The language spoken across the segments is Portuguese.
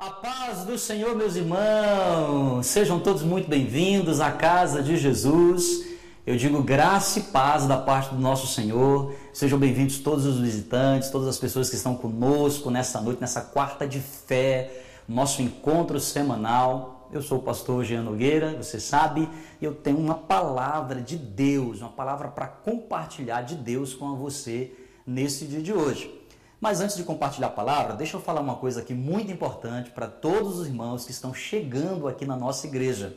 A paz do Senhor, meus irmãos, sejam todos muito bem-vindos à casa de Jesus. Eu digo graça e paz da parte do nosso Senhor. Sejam bem-vindos todos os visitantes, todas as pessoas que estão conosco nessa noite, nessa quarta de fé, nosso encontro semanal. Eu sou o pastor Jean Nogueira, você sabe, e eu tenho uma palavra de Deus, uma palavra para compartilhar de Deus com você nesse dia de hoje. Mas antes de compartilhar a palavra, deixa eu falar uma coisa aqui muito importante para todos os irmãos que estão chegando aqui na nossa igreja.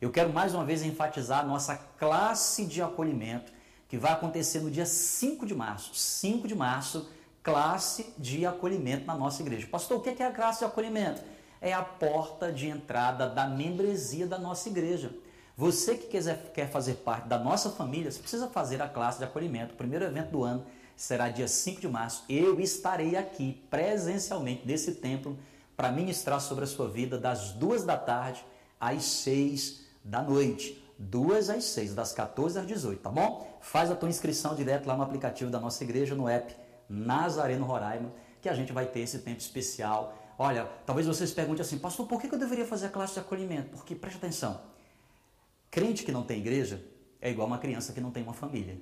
Eu quero mais uma vez enfatizar a nossa classe de acolhimento que vai acontecer no dia 5 de março. 5 de março, classe de acolhimento na nossa igreja. Pastor, o que é a classe de acolhimento? É a porta de entrada da membresia da nossa igreja. Você que quiser, quer fazer parte da nossa família, você precisa fazer a classe de acolhimento, o primeiro evento do ano será dia 5 de março. Eu estarei aqui presencialmente nesse templo para ministrar sobre a sua vida das duas da tarde às 6 da noite. Duas às 6, das 14 às 18, tá bom? Faz a tua inscrição direto lá no aplicativo da nossa igreja, no app Nazareno Roraima, que a gente vai ter esse tempo especial. Olha, talvez vocês perguntem assim, pastor, por que eu deveria fazer a classe de acolhimento? Porque, preste atenção, crente que não tem igreja é igual uma criança que não tem uma família.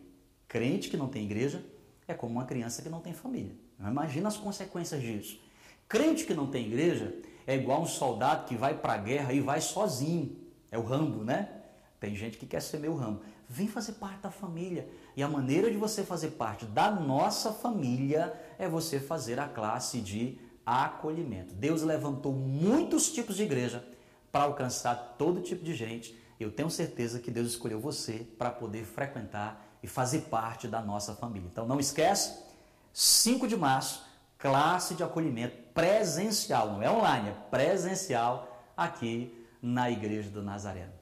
Crente que não tem igreja é como uma criança que não tem família. Imagina as consequências disso. Crente que não tem igreja é igual um soldado que vai para a guerra e vai sozinho. É o Rambo, né? Tem gente que quer ser meu Rambo. Vem fazer parte da família. E a maneira de você fazer parte da nossa família é você fazer a classe de acolhimento. Deus levantou muitos tipos de igreja para alcançar todo tipo de gente. Eu tenho certeza que Deus escolheu você para poder frequentar e fazer parte da nossa família. Então não esquece, 5 de março, classe de acolhimento presencial, não é online, é presencial aqui na Igreja do Nazareno.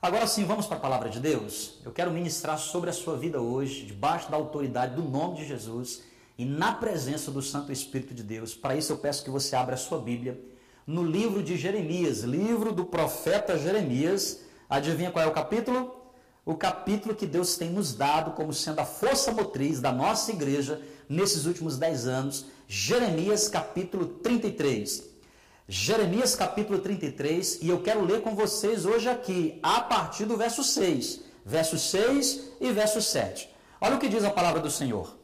Agora sim, vamos para a palavra de Deus. Eu quero ministrar sobre a sua vida hoje, debaixo da autoridade do nome de Jesus e na presença do Santo Espírito de Deus. Para isso eu peço que você abra a sua Bíblia no livro de Jeremias, livro do profeta Jeremias. Adivinha qual é o capítulo? O capítulo que Deus tem nos dado como sendo a força motriz da nossa igreja nesses últimos dez anos, Jeremias capítulo 33. Jeremias capítulo 33, e eu quero ler com vocês hoje aqui, a partir do verso 6, verso 6 e verso 7. Olha o que diz a palavra do Senhor.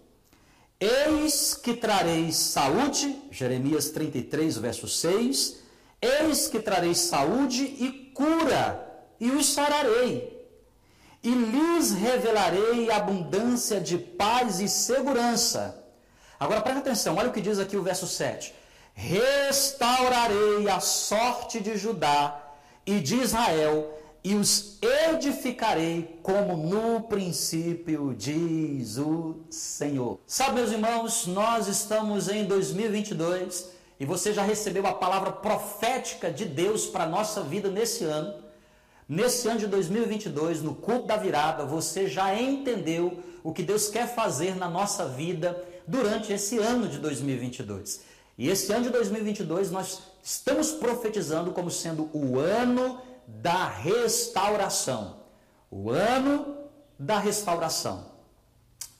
Eis que trareis saúde, Jeremias 33, verso 6, eis que trareis saúde e cura, e os sararei e lhes revelarei abundância de paz e segurança. Agora presta atenção, olha o que diz aqui o verso 7. Restaurarei a sorte de Judá e de Israel e os edificarei como no princípio, diz o Senhor. Sabe, meus irmãos, nós estamos em 2022 e você já recebeu a palavra profética de Deus para a nossa vida nesse ano. Nesse ano de 2022, no culto da virada, você já entendeu o que Deus quer fazer na nossa vida durante esse ano de 2022. E esse ano de 2022 nós estamos profetizando como sendo o ano da restauração. O ano da restauração.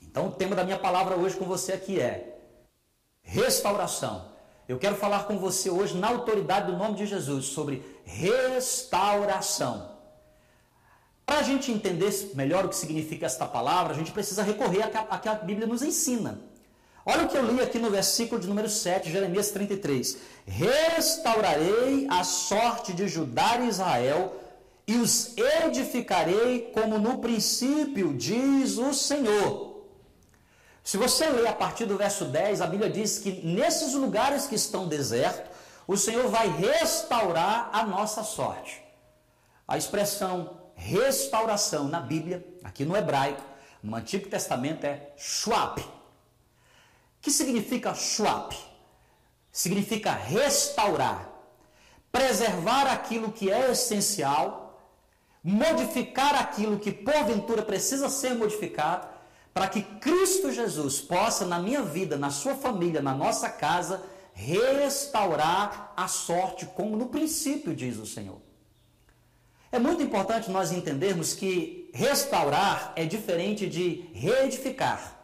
Então, o tema da minha palavra hoje com você aqui é restauração. Eu quero falar com você hoje, na autoridade do nome de Jesus, sobre restauração. Para a gente entender melhor o que significa esta palavra, a gente precisa recorrer a que a Bíblia nos ensina. Olha o que eu li aqui no versículo de número 7, Jeremias 33. Restaurarei a sorte de Judá e Israel e os edificarei como no princípio, diz o Senhor. Se você ler a partir do verso 10, a Bíblia diz que nesses lugares que estão desertos, o Senhor vai restaurar a nossa sorte. A expressão restauração na Bíblia, aqui no hebraico, no Antigo Testamento é shuap. O que significa shuap? Significa restaurar, preservar aquilo que é essencial, modificar aquilo que porventura precisa ser modificado, para que Cristo Jesus possa, na minha vida, na sua família, na nossa casa, restaurar a sorte, como no princípio diz o Senhor. É muito importante nós entendermos que restaurar é diferente de reedificar.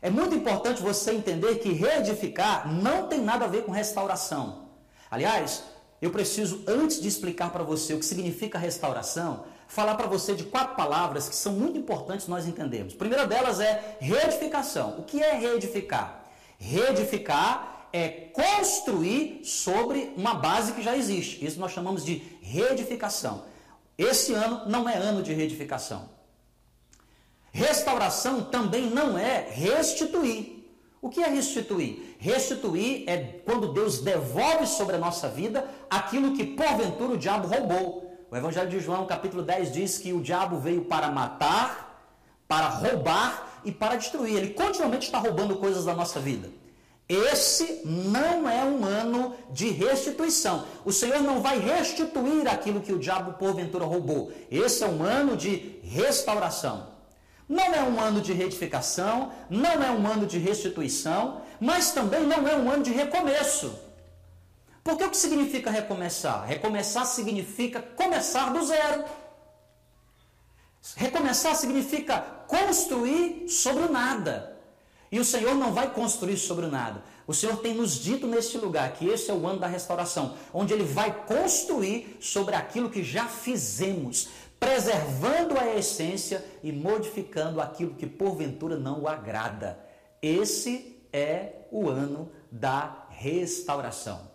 É muito importante você entender que reedificar não tem nada a ver com restauração. Aliás, eu preciso, antes de explicar para você o que significa restauração, falar para você de quatro palavras que são muito importantes nós entendermos. A primeira delas é reedificação. O que é reedificar? Reedificar é construir sobre uma base que já existe. Isso nós chamamos de reedificação. Esse ano não é ano de reedificação. Restauração também não é restituir. O que é restituir? Restituir é quando Deus devolve sobre a nossa vida aquilo que porventura o diabo roubou. O Evangelho de João, capítulo 10, diz que o diabo veio para matar, para roubar e para destruir. Ele continuamente está roubando coisas da nossa vida. Esse não é um ano de restituição. O Senhor não vai restituir aquilo que o diabo porventura roubou. Esse é um ano de restauração. Não é um ano de retificação, não é um ano de restituição, mas também não é um ano de recomeço. Porque o que significa recomeçar? Recomeçar significa começar do zero. Recomeçar significa construir sobre o nada. E o Senhor não vai construir sobre nada. O Senhor tem nos dito neste lugar que esse é o ano da restauração, onde Ele vai construir sobre aquilo que já fizemos, preservando a essência e modificando aquilo que porventura não o agrada. Esse é o ano da restauração.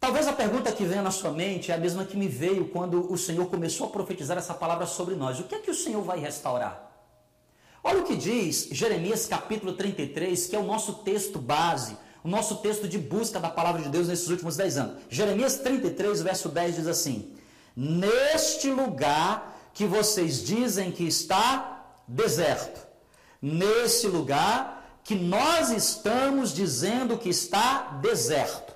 Talvez a pergunta que venha na sua mente é a mesma que me veio quando o Senhor começou a profetizar essa palavra sobre nós. O que é que o Senhor vai restaurar? Olha o que diz Jeremias capítulo 33, que é o nosso texto base, o nosso texto de busca da palavra de Deus nesses últimos 10 anos. Jeremias 33, verso 10 diz assim: Neste lugar que vocês dizem que está deserto, nesse lugar que nós estamos dizendo que está deserto.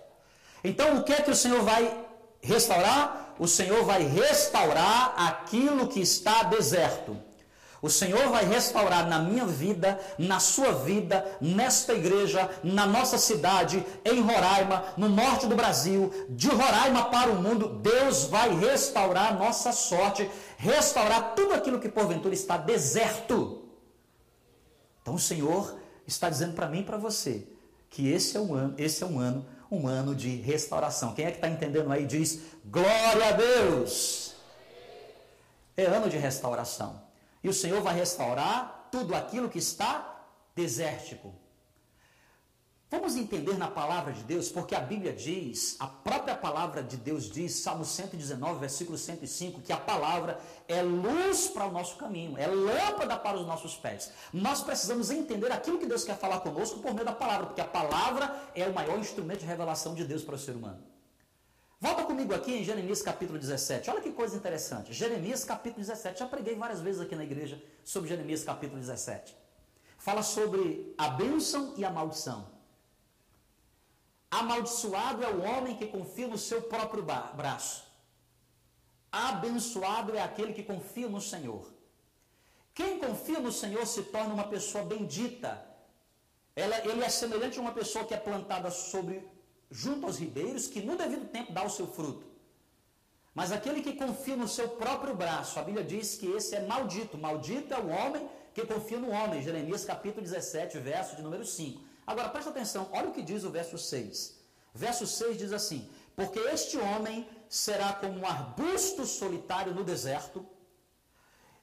Então, o que é que o Senhor vai restaurar? O Senhor vai restaurar aquilo que está deserto. O Senhor vai restaurar na minha vida, na sua vida, nesta igreja, na nossa cidade, em Roraima, no norte do Brasil, de Roraima para o mundo. Deus vai restaurar nossa sorte, restaurar tudo aquilo que porventura está deserto. Então o Senhor está dizendo para mim e para você que esse é um ano, esse é um ano, um ano de restauração. Quem é que está entendendo aí diz glória a Deus. É ano de restauração. E o Senhor vai restaurar tudo aquilo que está desértico. Vamos entender na palavra de Deus, porque a Bíblia diz, a própria palavra de Deus diz, Salmo 119, versículo 105, que a palavra é luz para o nosso caminho, é lâmpada para os nossos pés. Nós precisamos entender aquilo que Deus quer falar conosco por meio da palavra, porque a palavra é o maior instrumento de revelação de Deus para o ser humano. Comigo aqui em Jeremias capítulo 17. Olha que coisa interessante. Jeremias capítulo 17. Já preguei várias vezes aqui na igreja sobre Jeremias capítulo 17. Fala sobre a bênção e a maldição. Amaldiçoado é o homem que confia no seu próprio braço. Abençoado é aquele que confia no Senhor. Quem confia no Senhor se torna uma pessoa bendita. Ela, ele é semelhante a uma pessoa que é plantada sobre junto aos ribeiros, que no devido tempo dá o seu fruto. Mas aquele que confia no seu próprio braço, a Bíblia diz que esse é maldito. Maldito é o homem que confia no homem. Jeremias capítulo 17, verso de número 5. Agora presta atenção, olha o que diz o verso 6. Verso 6 diz assim: Porque este homem será como um arbusto solitário no deserto,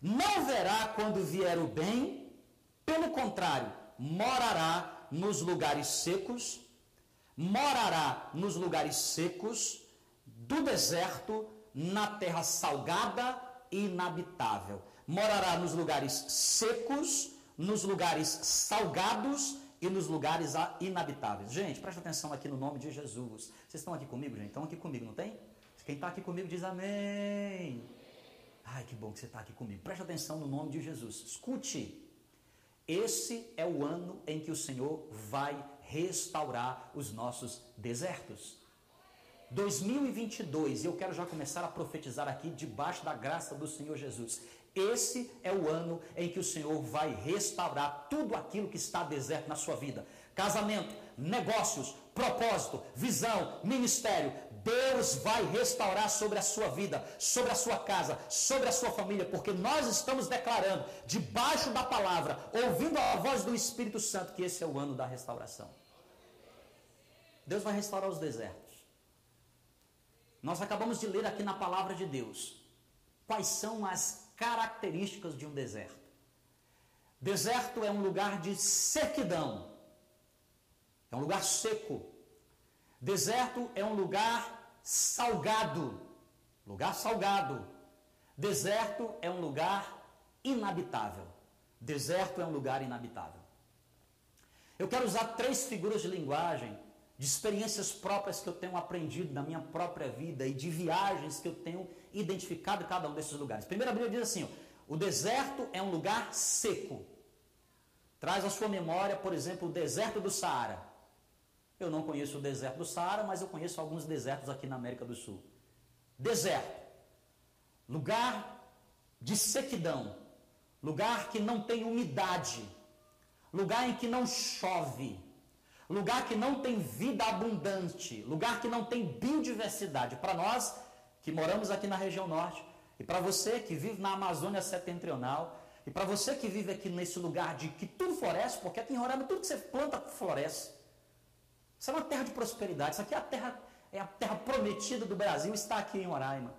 não verá quando vier o bem, pelo contrário, morará nos lugares secos morará nos lugares secos do deserto, na terra salgada e inabitável. Morará nos lugares secos, nos lugares salgados e nos lugares inabitáveis. Gente, presta atenção aqui no nome de Jesus. Vocês estão aqui comigo, gente? Estão aqui comigo, não tem? Quem está aqui comigo diz amém. Ai, que bom que você está aqui comigo. Presta atenção no nome de Jesus. Escute. Esse é o ano em que o Senhor vai restaurar os nossos desertos. 2022, eu quero já começar a profetizar aqui debaixo da graça do Senhor Jesus. Esse é o ano em que o Senhor vai restaurar tudo aquilo que está deserto na sua vida. Casamento, negócios, propósito, visão, ministério. Deus vai restaurar sobre a sua vida, sobre a sua casa, sobre a sua família, porque nós estamos declarando, debaixo da palavra, ouvindo a voz do Espírito Santo, que esse é o ano da restauração. Deus vai restaurar os desertos. Nós acabamos de ler aqui na palavra de Deus quais são as características de um deserto. Deserto é um lugar de sequidão, é um lugar seco. Deserto é um lugar salgado, lugar salgado. Deserto é um lugar inabitável. Deserto é um lugar inabitável. Eu quero usar três figuras de linguagem de experiências próprias que eu tenho aprendido na minha própria vida e de viagens que eu tenho identificado cada um desses lugares. Primeira Bíblia diz assim: ó, o deserto é um lugar seco. Traz à sua memória, por exemplo, o deserto do Saara. Eu não conheço o deserto do Saara, mas eu conheço alguns desertos aqui na América do Sul. Deserto. Lugar de sequidão. Lugar que não tem umidade. Lugar em que não chove lugar que não tem vida abundante, lugar que não tem biodiversidade. Para nós que moramos aqui na região norte, e para você que vive na Amazônia setentrional, e para você que vive aqui nesse lugar de que tudo floresce, porque aqui em Roraima tudo que você planta floresce. Isso é uma terra de prosperidade. Isso aqui é a terra, é a terra prometida do Brasil, está aqui em Roraima.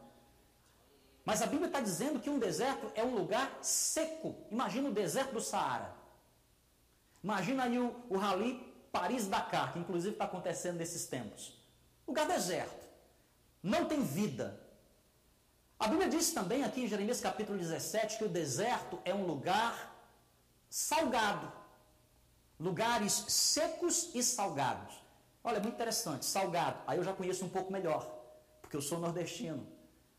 Mas a Bíblia está dizendo que um deserto é um lugar seco. Imagina o deserto do Saara. Imagina aí o, o Rally Paris-Dakar, que inclusive está acontecendo nesses tempos. Lugar deserto. Não tem vida. A Bíblia diz também aqui em Jeremias capítulo 17 que o deserto é um lugar salgado. Lugares secos e salgados. Olha, é muito interessante. Salgado. Aí eu já conheço um pouco melhor. Porque eu sou nordestino.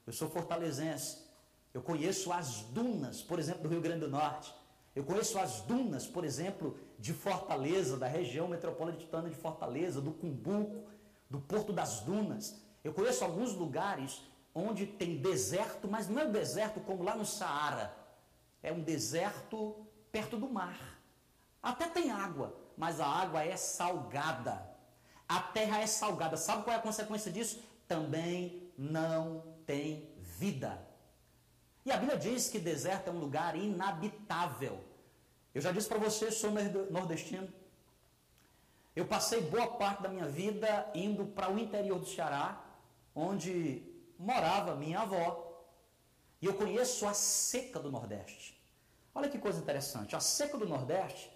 Eu sou fortalezense. Eu conheço as dunas, por exemplo, do Rio Grande do Norte. Eu conheço as dunas, por exemplo, de Fortaleza, da região metropolitana de Fortaleza, do Cumbuco, do Porto das Dunas. Eu conheço alguns lugares onde tem deserto, mas não é um deserto como lá no Saara. É um deserto perto do mar. Até tem água, mas a água é salgada. A terra é salgada. Sabe qual é a consequência disso? Também não tem vida. E a Bíblia diz que deserto é um lugar inabitável. Eu já disse para você, sou nordestino. Eu passei boa parte da minha vida indo para o interior do Ceará, onde morava minha avó. E eu conheço a seca do Nordeste. Olha que coisa interessante. A seca do Nordeste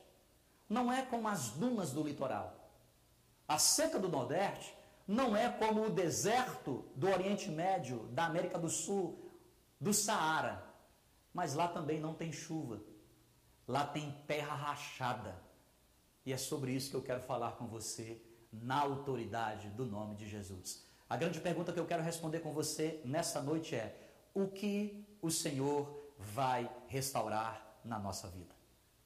não é como as dunas do litoral. A seca do Nordeste não é como o deserto do Oriente Médio, da América do Sul, do Saara. Mas lá também não tem chuva. Lá tem terra rachada. E é sobre isso que eu quero falar com você na autoridade do nome de Jesus. A grande pergunta que eu quero responder com você nessa noite é: o que o Senhor vai restaurar na nossa vida?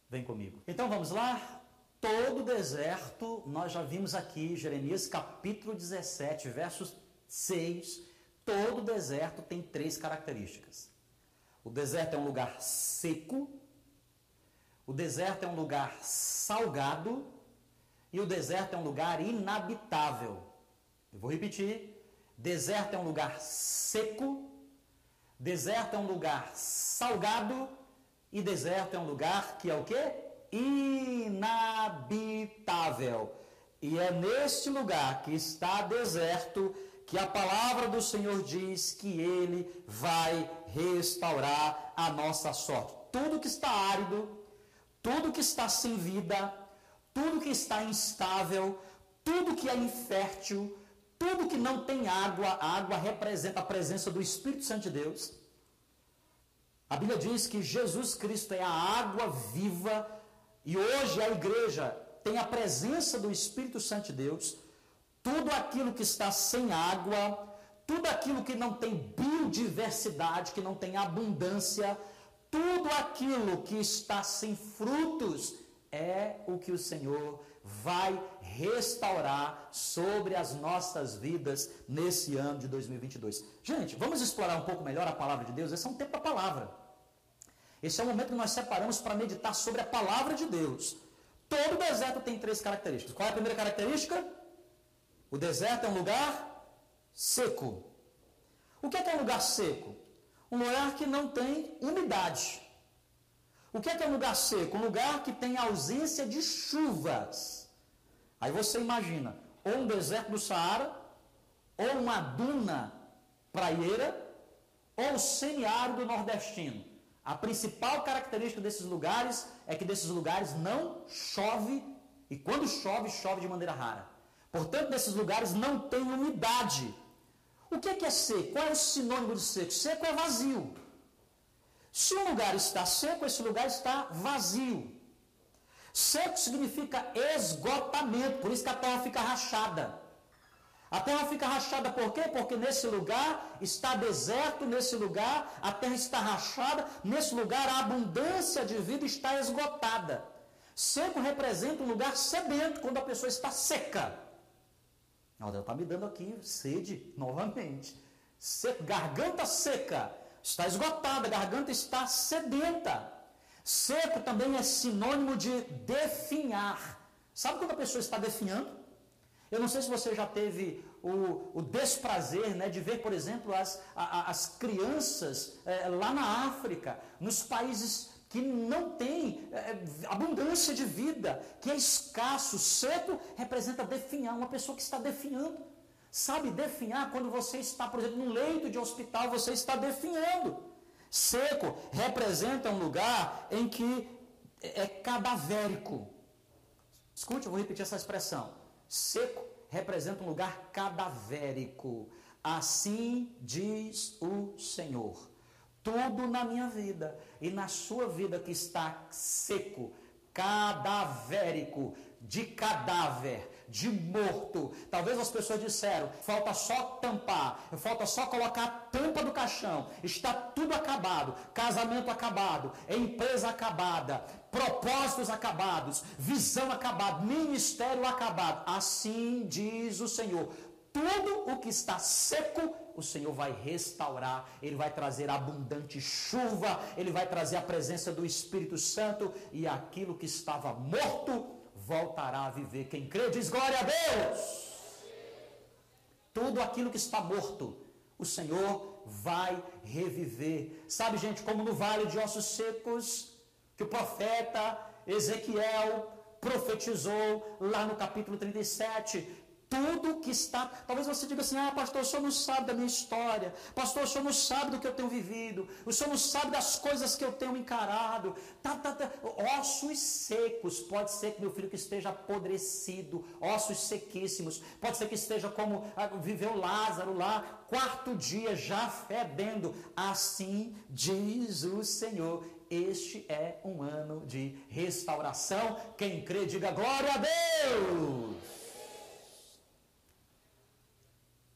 Vem comigo. Então vamos lá. Todo deserto, nós já vimos aqui, Jeremias capítulo 17, versos 6 Todo deserto tem três características. O deserto é um lugar seco, o deserto é um lugar salgado e o deserto é um lugar inabitável. Eu vou repetir: deserto é um lugar seco, deserto é um lugar salgado e deserto é um lugar que é o que? Inabitável. E é neste lugar que está deserto que a palavra do Senhor diz que Ele vai restaurar a nossa sorte. Tudo que está árido, tudo que está sem vida, tudo que está instável, tudo que é infértil, tudo que não tem água, a água representa a presença do Espírito Santo de Deus. A Bíblia diz que Jesus Cristo é a água viva e hoje a igreja tem a presença do Espírito Santo de Deus tudo aquilo que está sem água, tudo aquilo que não tem biodiversidade, que não tem abundância, tudo aquilo que está sem frutos, é o que o Senhor vai restaurar sobre as nossas vidas nesse ano de 2022. Gente, vamos explorar um pouco melhor a palavra de Deus. Esse é um tempo da palavra. Esse é o momento que nós separamos para meditar sobre a palavra de Deus. Todo deserto tem três características. Qual é a primeira característica? O deserto é um lugar seco. O que é, que é um lugar seco? Um lugar que não tem umidade. O que é, que é um lugar seco? Um lugar que tem ausência de chuvas. Aí você imagina, ou um deserto do Saara, ou uma duna praieira, ou o semiárido nordestino. A principal característica desses lugares é que desses lugares não chove, e quando chove, chove de maneira rara. Portanto, nesses lugares não tem umidade. O que é, que é seco? Qual é o sinônimo de seco? Seco é vazio. Se um lugar está seco, esse lugar está vazio. Seco significa esgotamento, por isso que a terra fica rachada. A terra fica rachada por quê? Porque nesse lugar está deserto, nesse lugar a terra está rachada, nesse lugar a abundância de vida está esgotada. Seco representa um lugar sedento, quando a pessoa está seca. Ela está me dando aqui sede novamente. Seco, garganta seca, está esgotada, a garganta está sedenta. Seco também é sinônimo de definhar. Sabe quando a pessoa está definhando? Eu não sei se você já teve o, o desprazer né, de ver, por exemplo, as, a, as crianças é, lá na África, nos países que não têm é, abundância de vida, que é escasso, seco, representa definhar, uma pessoa que está definhando. Sabe, definhar quando você está, por exemplo, num leito de hospital, você está definhando. Seco representa um lugar em que é cadavérico. Escute, eu vou repetir essa expressão. Seco representa um lugar cadavérico. Assim diz o Senhor. Tudo na minha vida e na sua vida que está seco, cadavérico, de cadáver, de morto. Talvez as pessoas disseram: falta só tampar, falta só colocar a tampa do caixão. Está tudo acabado, casamento acabado, empresa acabada, propósitos acabados, visão acabada, ministério acabado. Assim diz o Senhor. Tudo o que está seco, o Senhor vai restaurar, Ele vai trazer abundante chuva, Ele vai trazer a presença do Espírito Santo e aquilo que estava morto voltará a viver. Quem crê diz glória a Deus. Tudo aquilo que está morto, o Senhor vai reviver. Sabe, gente, como no vale de ossos secos, que o profeta Ezequiel profetizou lá no capítulo 37, tudo que está. Talvez você diga assim: ah, pastor, o senhor não sabe da minha história. Pastor, o senhor não sabe do que eu tenho vivido. O senhor não sabe das coisas que eu tenho encarado. Tá, tá, tá. Ossos secos. Pode ser que meu filho que esteja apodrecido. Ossos sequíssimos. Pode ser que esteja como ah, viveu Lázaro lá, quarto dia, já fedendo. Assim diz o Senhor. Este é um ano de restauração. Quem crê, diga glória a Deus.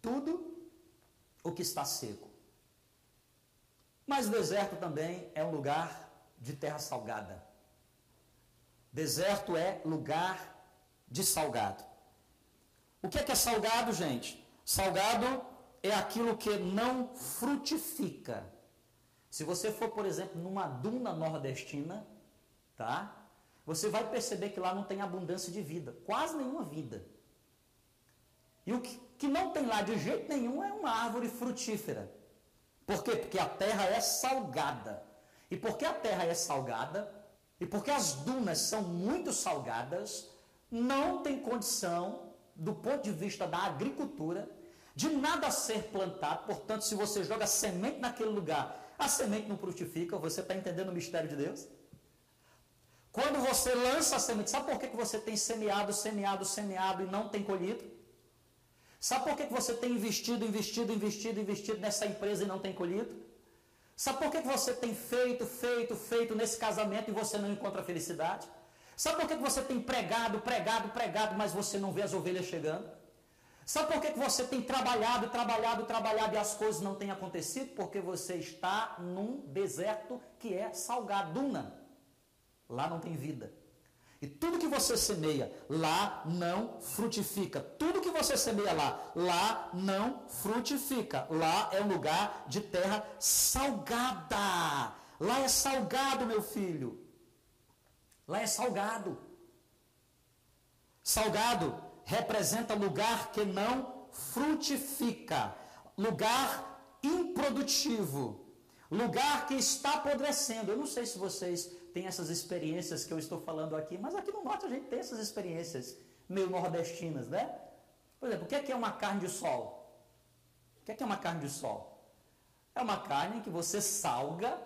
Tudo o que está seco. Mas o deserto também é um lugar de terra salgada. Deserto é lugar de salgado. O que é que é salgado, gente? Salgado é aquilo que não frutifica. Se você for, por exemplo, numa duna nordestina, tá? Você vai perceber que lá não tem abundância de vida, quase nenhuma vida. E o que, que não tem lá de jeito nenhum é uma árvore frutífera. Por quê? Porque a terra é salgada. E porque a terra é salgada, e porque as dunas são muito salgadas, não tem condição, do ponto de vista da agricultura, de nada ser plantado. Portanto, se você joga semente naquele lugar, a semente não frutifica. Você está entendendo o mistério de Deus? Quando você lança a semente, sabe por que você tem semeado, semeado, semeado e não tem colhido? Sabe por que você tem investido, investido, investido, investido nessa empresa e não tem colhido? Sabe por que você tem feito, feito, feito nesse casamento e você não encontra felicidade? Sabe por que você tem pregado, pregado, pregado, mas você não vê as ovelhas chegando? Sabe por que você tem trabalhado, trabalhado, trabalhado e as coisas não têm acontecido? Porque você está num deserto que é salgaduna. Lá não tem vida. E tudo que você semeia lá não frutifica. Tudo que você semeia lá, lá não frutifica. Lá é um lugar de terra salgada. Lá é salgado, meu filho. Lá é salgado. Salgado representa lugar que não frutifica, lugar improdutivo, lugar que está apodrecendo. Eu não sei se vocês têm essas experiências que eu estou falando aqui, mas aqui no norte a gente tem essas experiências meio nordestinas, né? Por exemplo, o que é, que é uma carne de sol? O que é, que é uma carne de sol? É uma carne que você salga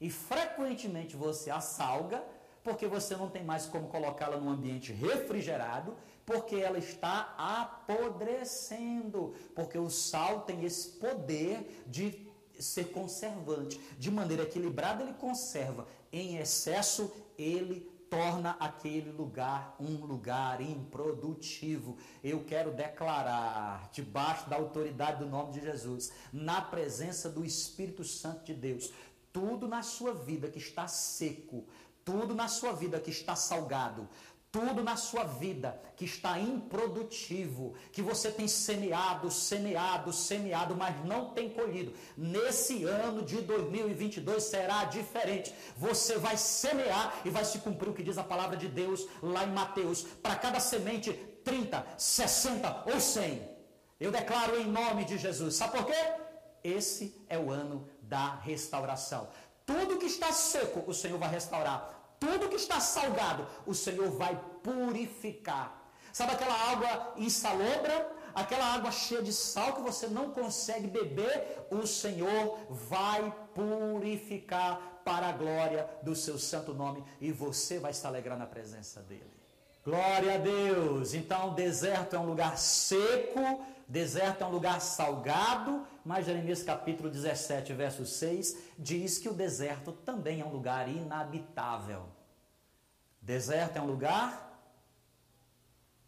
e frequentemente você a salga porque você não tem mais como colocá-la num ambiente refrigerado, porque ela está apodrecendo, porque o sal tem esse poder de ser conservante. De maneira equilibrada, ele conserva. Em excesso, ele torna aquele lugar um lugar improdutivo. Eu quero declarar, debaixo da autoridade do nome de Jesus, na presença do Espírito Santo de Deus, tudo na sua vida que está seco, tudo na sua vida que está salgado, tudo na sua vida que está improdutivo, que você tem semeado, semeado, semeado, mas não tem colhido. Nesse ano de 2022 será diferente. Você vai semear e vai se cumprir o que diz a palavra de Deus lá em Mateus. Para cada semente, 30, 60 ou 100. Eu declaro em nome de Jesus. Sabe por quê? Esse é o ano da restauração. Tudo que está seco, o Senhor vai restaurar. Tudo que está salgado, o Senhor vai purificar. Sabe aquela água insalobra? Aquela água cheia de sal que você não consegue beber, o Senhor vai purificar para a glória do seu santo nome e você vai se alegrar na presença dele. Glória a Deus! Então, deserto é um lugar seco, deserto é um lugar salgado, mas Jeremias capítulo 17, verso 6 diz que o deserto também é um lugar inabitável. Deserto é um lugar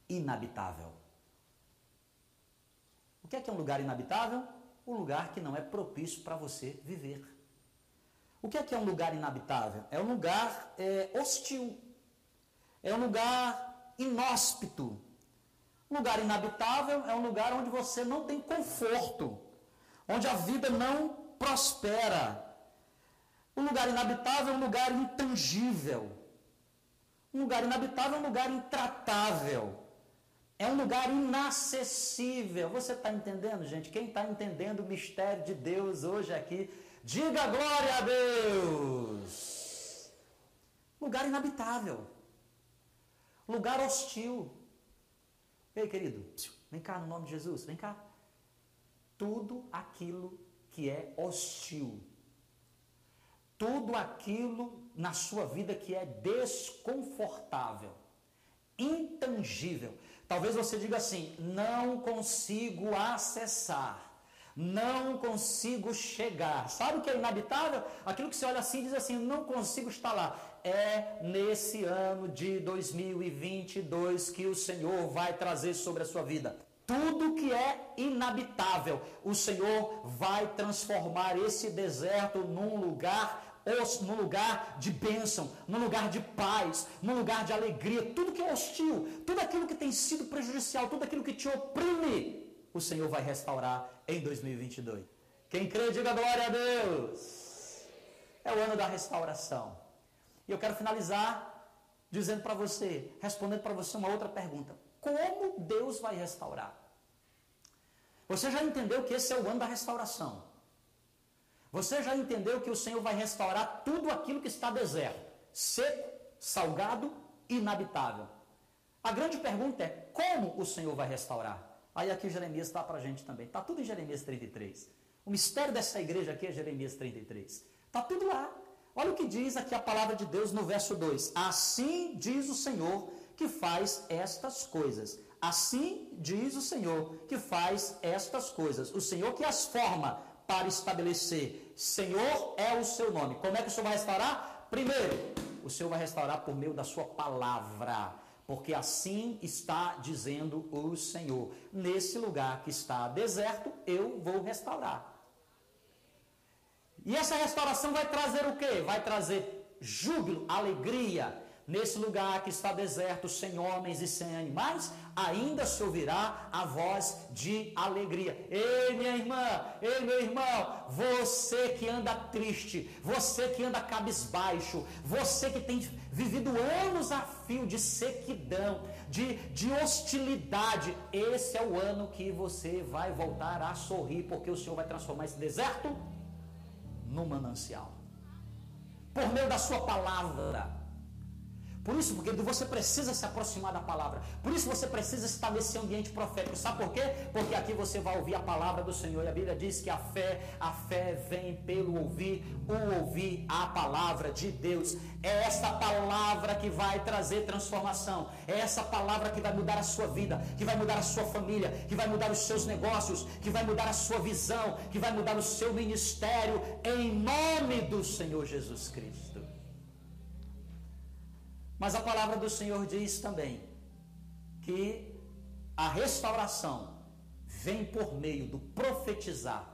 inabitável. O que é que é um lugar inabitável? Um lugar que não é propício para você viver. O que é que é um lugar inabitável? É um lugar é, hostil. É um lugar inóspito. Lugar inabitável é um lugar onde você não tem conforto, onde a vida não prospera. Um lugar inabitável é um lugar intangível. Um lugar inabitável é um lugar intratável. É um lugar inacessível. Você está entendendo, gente? Quem está entendendo o mistério de Deus hoje aqui, diga glória a Deus. Lugar inabitável. Lugar hostil. Ei, querido, vem cá no nome de Jesus, vem cá. Tudo aquilo que é hostil, tudo aquilo na sua vida que é desconfortável, intangível. Talvez você diga assim: não consigo acessar não consigo chegar. Sabe o que é inabitável? Aquilo que você olha assim e diz assim: não consigo estar lá. É nesse ano de 2022 que o Senhor vai trazer sobre a sua vida. Tudo que é inabitável, o Senhor vai transformar esse deserto num lugar num lugar de bênção, num lugar de paz, num lugar de alegria, tudo que é hostil, tudo aquilo que tem sido prejudicial, tudo aquilo que te oprime, o Senhor vai restaurar em 2022. Quem crê, diga glória a Deus. É o ano da restauração. E eu quero finalizar dizendo para você, respondendo para você uma outra pergunta: Como Deus vai restaurar? Você já entendeu que esse é o ano da restauração? Você já entendeu que o Senhor vai restaurar tudo aquilo que está deserto, seco, salgado, inabitável? A grande pergunta é: como o Senhor vai restaurar? Aí aqui Jeremias está para a gente também. Está tudo em Jeremias 33. O mistério dessa igreja aqui é Jeremias 33. Está tudo lá. Olha o que diz aqui a palavra de Deus no verso 2. Assim diz o Senhor que faz estas coisas. Assim diz o Senhor que faz estas coisas. O Senhor que as forma para estabelecer. Senhor é o seu nome. Como é que o Senhor vai restaurar? Primeiro, o Senhor vai restaurar por meio da sua palavra porque assim está dizendo o Senhor: nesse lugar que está deserto, eu vou restaurar. E essa restauração vai trazer o quê? Vai trazer júbilo, alegria, Nesse lugar que está deserto, sem homens e sem animais, ainda se ouvirá a voz de alegria. Ei, minha irmã, ei, meu irmão, você que anda triste, você que anda cabisbaixo, você que tem vivido anos a fio de sequidão, de, de hostilidade. Esse é o ano que você vai voltar a sorrir, porque o Senhor vai transformar esse deserto no manancial. Por meio da sua palavra. Por isso, porque você precisa se aproximar da palavra. Por isso você precisa estar nesse ambiente profético. Sabe por quê? Porque aqui você vai ouvir a palavra do Senhor. E a Bíblia diz que a fé, a fé vem pelo ouvir, o ouvir a palavra de Deus. É essa palavra que vai trazer transformação. É essa palavra que vai mudar a sua vida, que vai mudar a sua família, que vai mudar os seus negócios, que vai mudar a sua visão, que vai mudar o seu ministério em nome do Senhor Jesus Cristo. Mas a palavra do Senhor diz também que a restauração vem por meio do profetizar.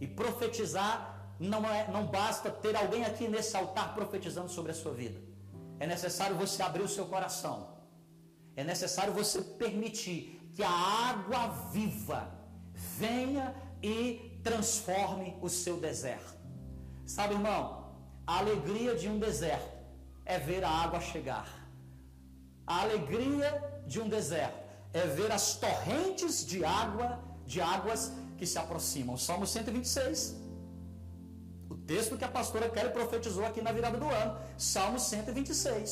E profetizar não, é, não basta ter alguém aqui nesse altar profetizando sobre a sua vida. É necessário você abrir o seu coração. É necessário você permitir que a água viva venha e transforme o seu deserto. Sabe, irmão, a alegria de um deserto é ver a água chegar. A alegria de um deserto é ver as torrentes de água, de águas que se aproximam. Salmo 126. O texto que a pastora Kelly profetizou aqui na virada do ano. Salmo 126.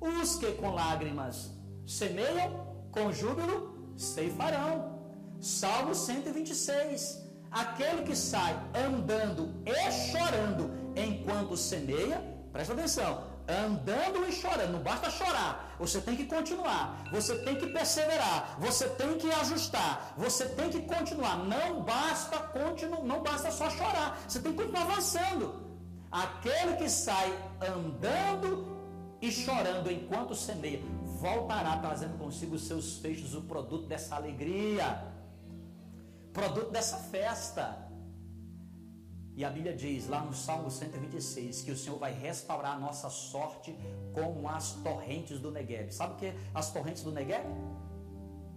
Os que com lágrimas semeiam, com júbilo ceifarão. Salmo 126. Aquele que sai andando e chorando enquanto semeia, presta atenção, andando e chorando. Não basta chorar. Você tem que continuar. Você tem que perseverar. Você tem que ajustar. Você tem que continuar. Não basta continuar, não basta só chorar. Você tem que continuar avançando. Aquele que sai andando e chorando enquanto semeia, voltará trazendo consigo os seus feixes, o produto dessa alegria, produto dessa festa. E a Bíblia diz lá no Salmo 126 que o Senhor vai restaurar a nossa sorte como as torrentes do Negueb. Sabe o que é as torrentes do Negueb?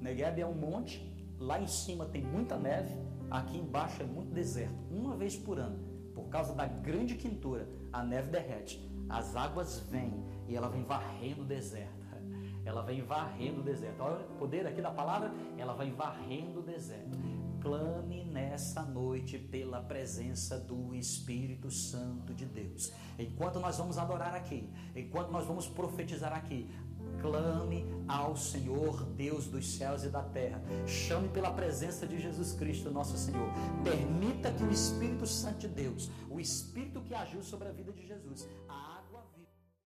Negueb é um monte, lá em cima tem muita neve, aqui embaixo é muito deserto. Uma vez por ano, por causa da grande quintura, a neve derrete, as águas vêm e ela vem varrendo o deserto. Ela vem varrendo o deserto. Olha o poder aqui da palavra, ela vai varrendo o deserto clame nessa noite pela presença do Espírito Santo de Deus. Enquanto nós vamos adorar aqui, enquanto nós vamos profetizar aqui, clame ao Senhor, Deus dos céus e da terra. Chame pela presença de Jesus Cristo, nosso Senhor. Permita que o Espírito Santo de Deus, o Espírito que agiu sobre a vida de Jesus,